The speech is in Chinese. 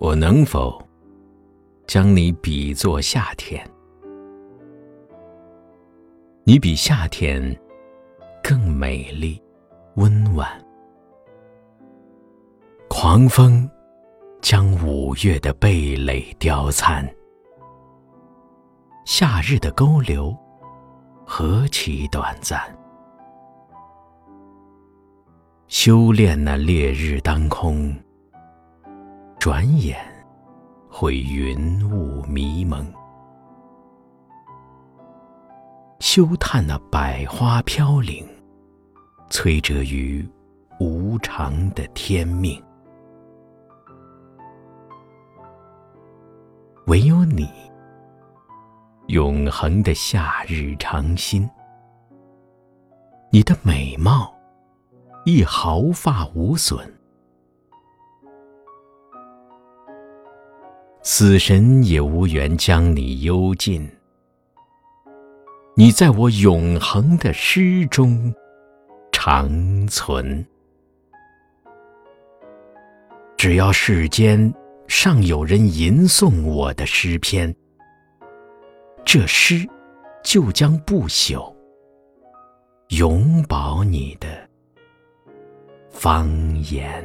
我能否将你比作夏天？你比夏天更美丽、温婉。狂风将五月的蓓蕾凋残，夏日的沟流何其短暂。修炼那烈日当空，转眼会云雾迷蒙。休叹那百花飘零，摧折于无常的天命。唯有你，永恒的夏日长新，你的美貌亦毫发无损。死神也无缘将你幽禁。你在我永恒的诗中长存。只要世间尚有人吟诵我的诗篇，这诗就将不朽，永保你的芳颜。